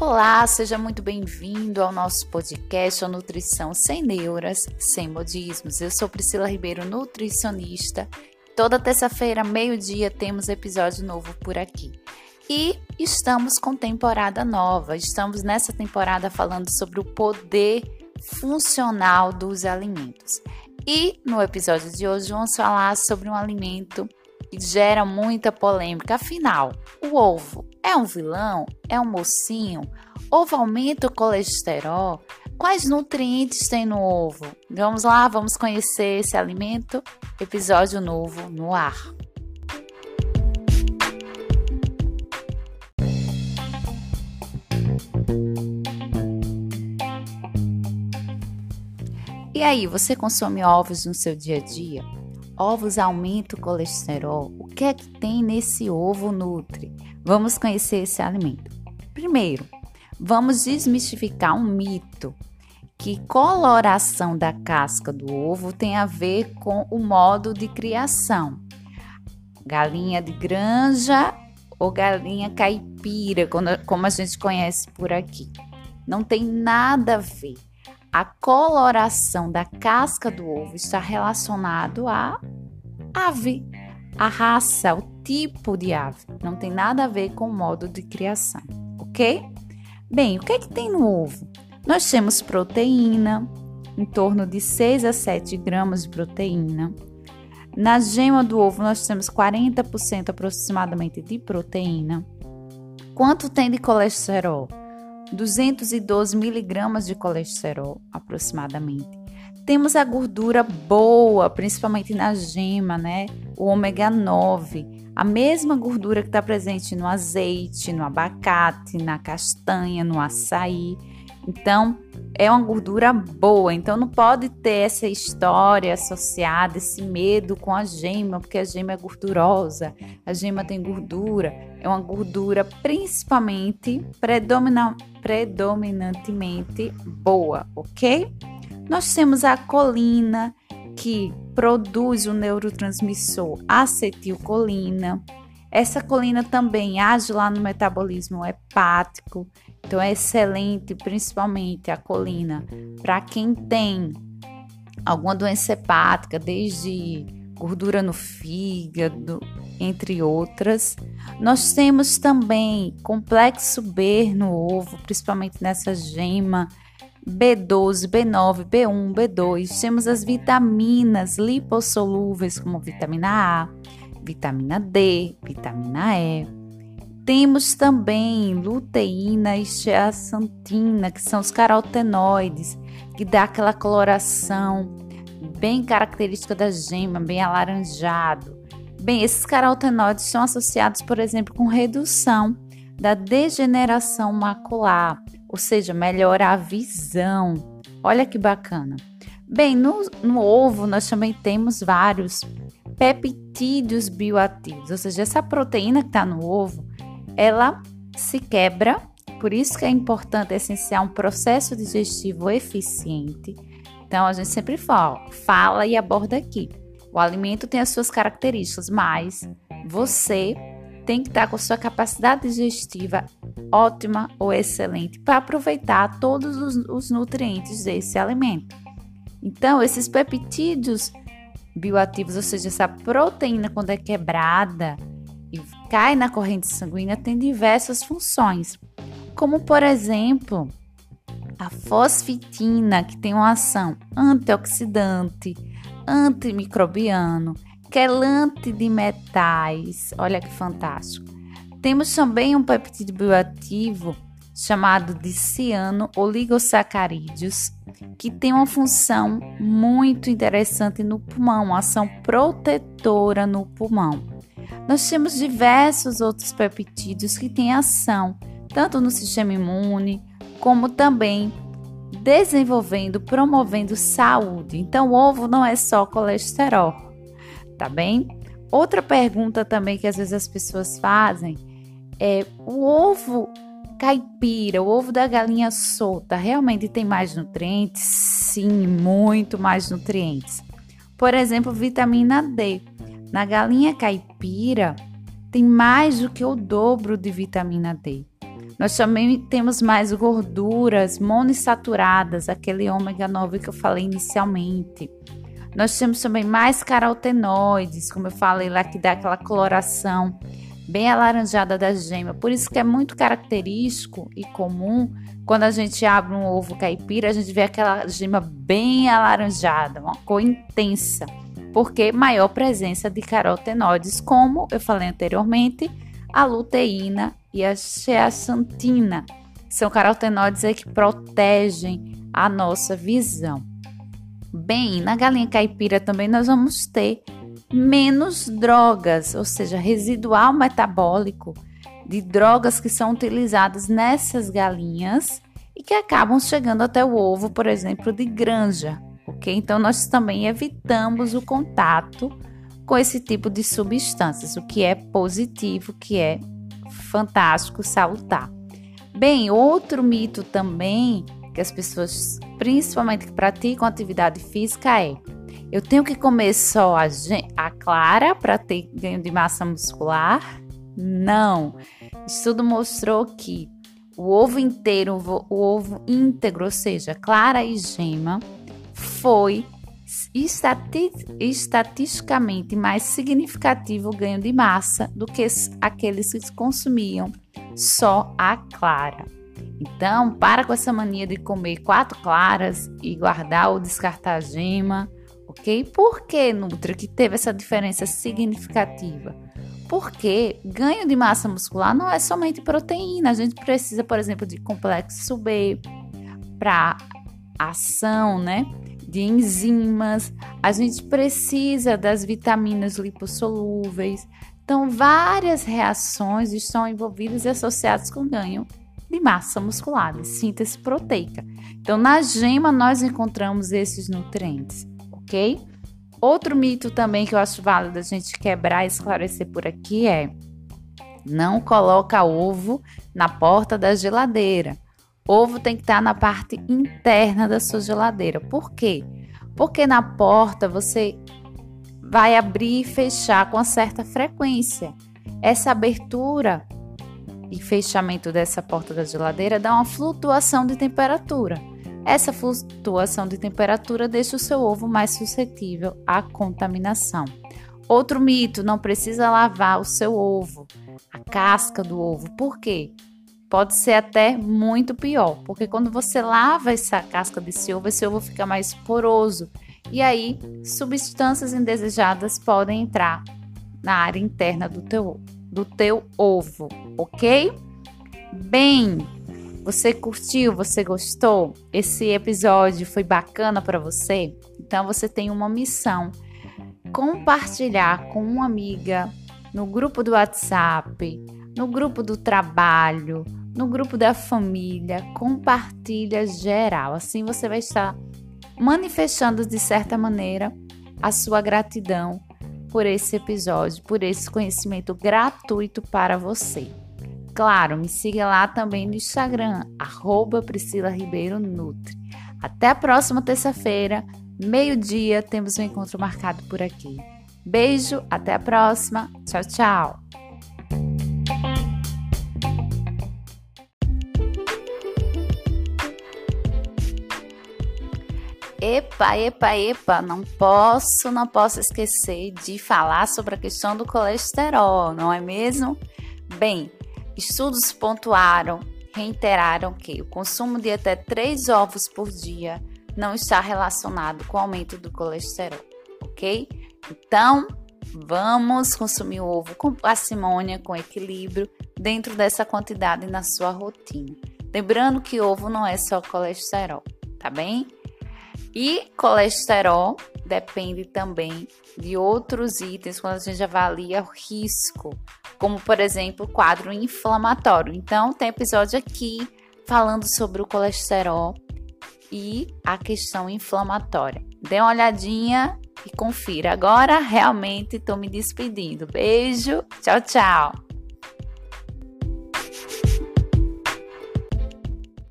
Olá, seja muito bem-vindo ao nosso podcast a Nutrição Sem Neuras, Sem Modismos. Eu sou Priscila Ribeiro, nutricionista. Toda terça-feira, meio-dia, temos episódio novo por aqui. E estamos com temporada nova. Estamos nessa temporada falando sobre o poder funcional dos alimentos. E no episódio de hoje vamos falar sobre um alimento que gera muita polêmica. Afinal, o ovo é um vilão? É um mocinho? Ovo aumenta o colesterol? Quais nutrientes tem no ovo? Vamos lá, vamos conhecer esse alimento. Episódio novo no ar. E aí, você consome ovos no seu dia a dia? Ovos aumentam o colesterol? O que é que tem nesse ovo Nutri? Vamos conhecer esse alimento. Primeiro, vamos desmistificar um mito que coloração da casca do ovo tem a ver com o modo de criação. Galinha de granja ou galinha caipira, como a gente conhece por aqui. Não tem nada a ver. A coloração da casca do ovo está relacionado à ave, a raça, o tipo de ave. Não tem nada a ver com o modo de criação, ok? Bem, o que é que tem no ovo? Nós temos proteína, em torno de 6 a 7 gramas de proteína. Na gema do ovo, nós temos 40% aproximadamente de proteína. Quanto tem de colesterol? 212 miligramas de colesterol, aproximadamente. Temos a gordura boa, principalmente na gema, né? O ômega 9, a mesma gordura que está presente no azeite, no abacate, na castanha, no açaí. Então, é uma gordura boa. Então, não pode ter essa história associada, esse medo com a gema, porque a gema é gordurosa, a gema tem gordura. É uma gordura principalmente, predomina, predominantemente boa, ok? Nós temos a colina, que produz o neurotransmissor acetilcolina. Essa colina também age lá no metabolismo hepático, então é excelente, principalmente a colina, para quem tem alguma doença hepática, desde gordura no fígado, entre outras. Nós temos também complexo B no ovo, principalmente nessa gema B12, B9, B1, B2. Temos as vitaminas lipossolúveis, como vitamina A, vitamina D, vitamina E. Temos também luteína e zeaxantina, que são os carotenoides, que dá aquela coloração bem característica da gema, bem alaranjado. Bem, esses carotenoides são associados, por exemplo, com redução da degeneração macular, ou seja, melhora a visão. Olha que bacana. Bem, no, no ovo nós também temos vários peptídeos bioativos, ou seja, essa proteína que está no ovo, ela se quebra, por isso que é importante, é essencial um processo digestivo eficiente. Então a gente sempre fala, fala e aborda aqui. O alimento tem as suas características, mas você tem que estar com sua capacidade digestiva ótima ou excelente para aproveitar todos os, os nutrientes desse alimento. Então, esses peptídeos bioativos, ou seja, essa proteína quando é quebrada e cai na corrente sanguínea, tem diversas funções, como por exemplo, a fosfitina, que tem uma ação antioxidante, antimicrobiano, quelante de metais. Olha que fantástico. Temos também um peptídeo bioativo chamado de ciano oligosacarídeos, que tem uma função muito interessante no pulmão, uma ação protetora no pulmão. Nós temos diversos outros peptídeos que têm ação tanto no sistema imune, como também desenvolvendo, promovendo saúde. Então, o ovo não é só colesterol, tá bem? Outra pergunta também que às vezes as pessoas fazem é: o ovo caipira, o ovo da galinha solta, realmente tem mais nutrientes? Sim, muito mais nutrientes. Por exemplo, vitamina D. Na galinha caipira tem mais do que o dobro de vitamina D. Nós também temos mais gorduras monoinsaturadas, aquele ômega 9 que eu falei inicialmente. Nós temos também mais carotenoides, como eu falei lá, que dá aquela coloração bem alaranjada da gema. Por isso que é muito característico e comum quando a gente abre um ovo caipira, a gente vê aquela gema bem alaranjada, uma cor intensa, porque maior presença de carotenoides, como eu falei anteriormente, a luteína e a zeaxantina. São carotenoides que protegem a nossa visão. Bem, na galinha caipira também nós vamos ter menos drogas, ou seja, residual metabólico de drogas que são utilizadas nessas galinhas e que acabam chegando até o ovo, por exemplo, de granja, ok? Então, nós também evitamos o contato com esse tipo de substâncias, o que é positivo, que é fantástico, salutar. Bem, outro mito também que as pessoas, principalmente que praticam atividade física, é: eu tenho que comer só a, a clara para ter ganho de massa muscular? Não. Estudo mostrou que o ovo inteiro, o ovo íntegro, ou seja, clara e gema, foi estati estatisticamente mais significativo o ganho de massa do que aqueles que consumiam só a clara. Então, para com essa mania de comer quatro claras e guardar ou descartar a gema, ok? Por que, Nutra, que teve essa diferença significativa? Porque ganho de massa muscular não é somente proteína, a gente precisa, por exemplo, de complexo B para ação, né? De enzimas, a gente precisa das vitaminas lipossolúveis. Então, várias reações estão envolvidas e associadas com ganho de massa muscular, de síntese proteica. Então, na gema nós encontramos esses nutrientes, ok? Outro mito também que eu acho válido a gente quebrar e esclarecer por aqui é: não coloca ovo na porta da geladeira. Ovo tem que estar na parte interna da sua geladeira. Por quê? Porque na porta você vai abrir e fechar com certa frequência. Essa abertura e fechamento dessa porta da geladeira dá uma flutuação de temperatura. Essa flutuação de temperatura deixa o seu ovo mais suscetível à contaminação. Outro mito: não precisa lavar o seu ovo, a casca do ovo. Por quê? Pode ser até muito pior, porque quando você lava essa casca desse ovo, esse ovo fica mais poroso e aí substâncias indesejadas podem entrar na área interna do teu, do teu ovo, ok? Bem, você curtiu? Você gostou? Esse episódio foi bacana para você? Então você tem uma missão: compartilhar com uma amiga no grupo do WhatsApp, no grupo do trabalho, no grupo da família. Compartilha geral. Assim você vai estar manifestando de certa maneira a sua gratidão por esse episódio, por esse conhecimento gratuito para você. Claro, me siga lá também no Instagram, arroba Priscila Ribeiro Nutri. Até a próxima terça-feira, meio-dia, temos um encontro marcado por aqui. Beijo, até a próxima. Tchau, tchau. Epa, epa, epa, não posso, não posso esquecer de falar sobre a questão do colesterol, não é mesmo? Bem, Estudos pontuaram, reiteraram que o consumo de até 3 ovos por dia não está relacionado com o aumento do colesterol, ok? Então, vamos consumir o ovo com parcimônia, com equilíbrio, dentro dessa quantidade na sua rotina. Lembrando que ovo não é só colesterol, tá bem? E colesterol depende também de outros itens quando a gente avalia o risco, como por exemplo quadro inflamatório. Então, tem episódio aqui falando sobre o colesterol e a questão inflamatória. Dê uma olhadinha e confira. Agora realmente estou me despedindo. Beijo, tchau, tchau.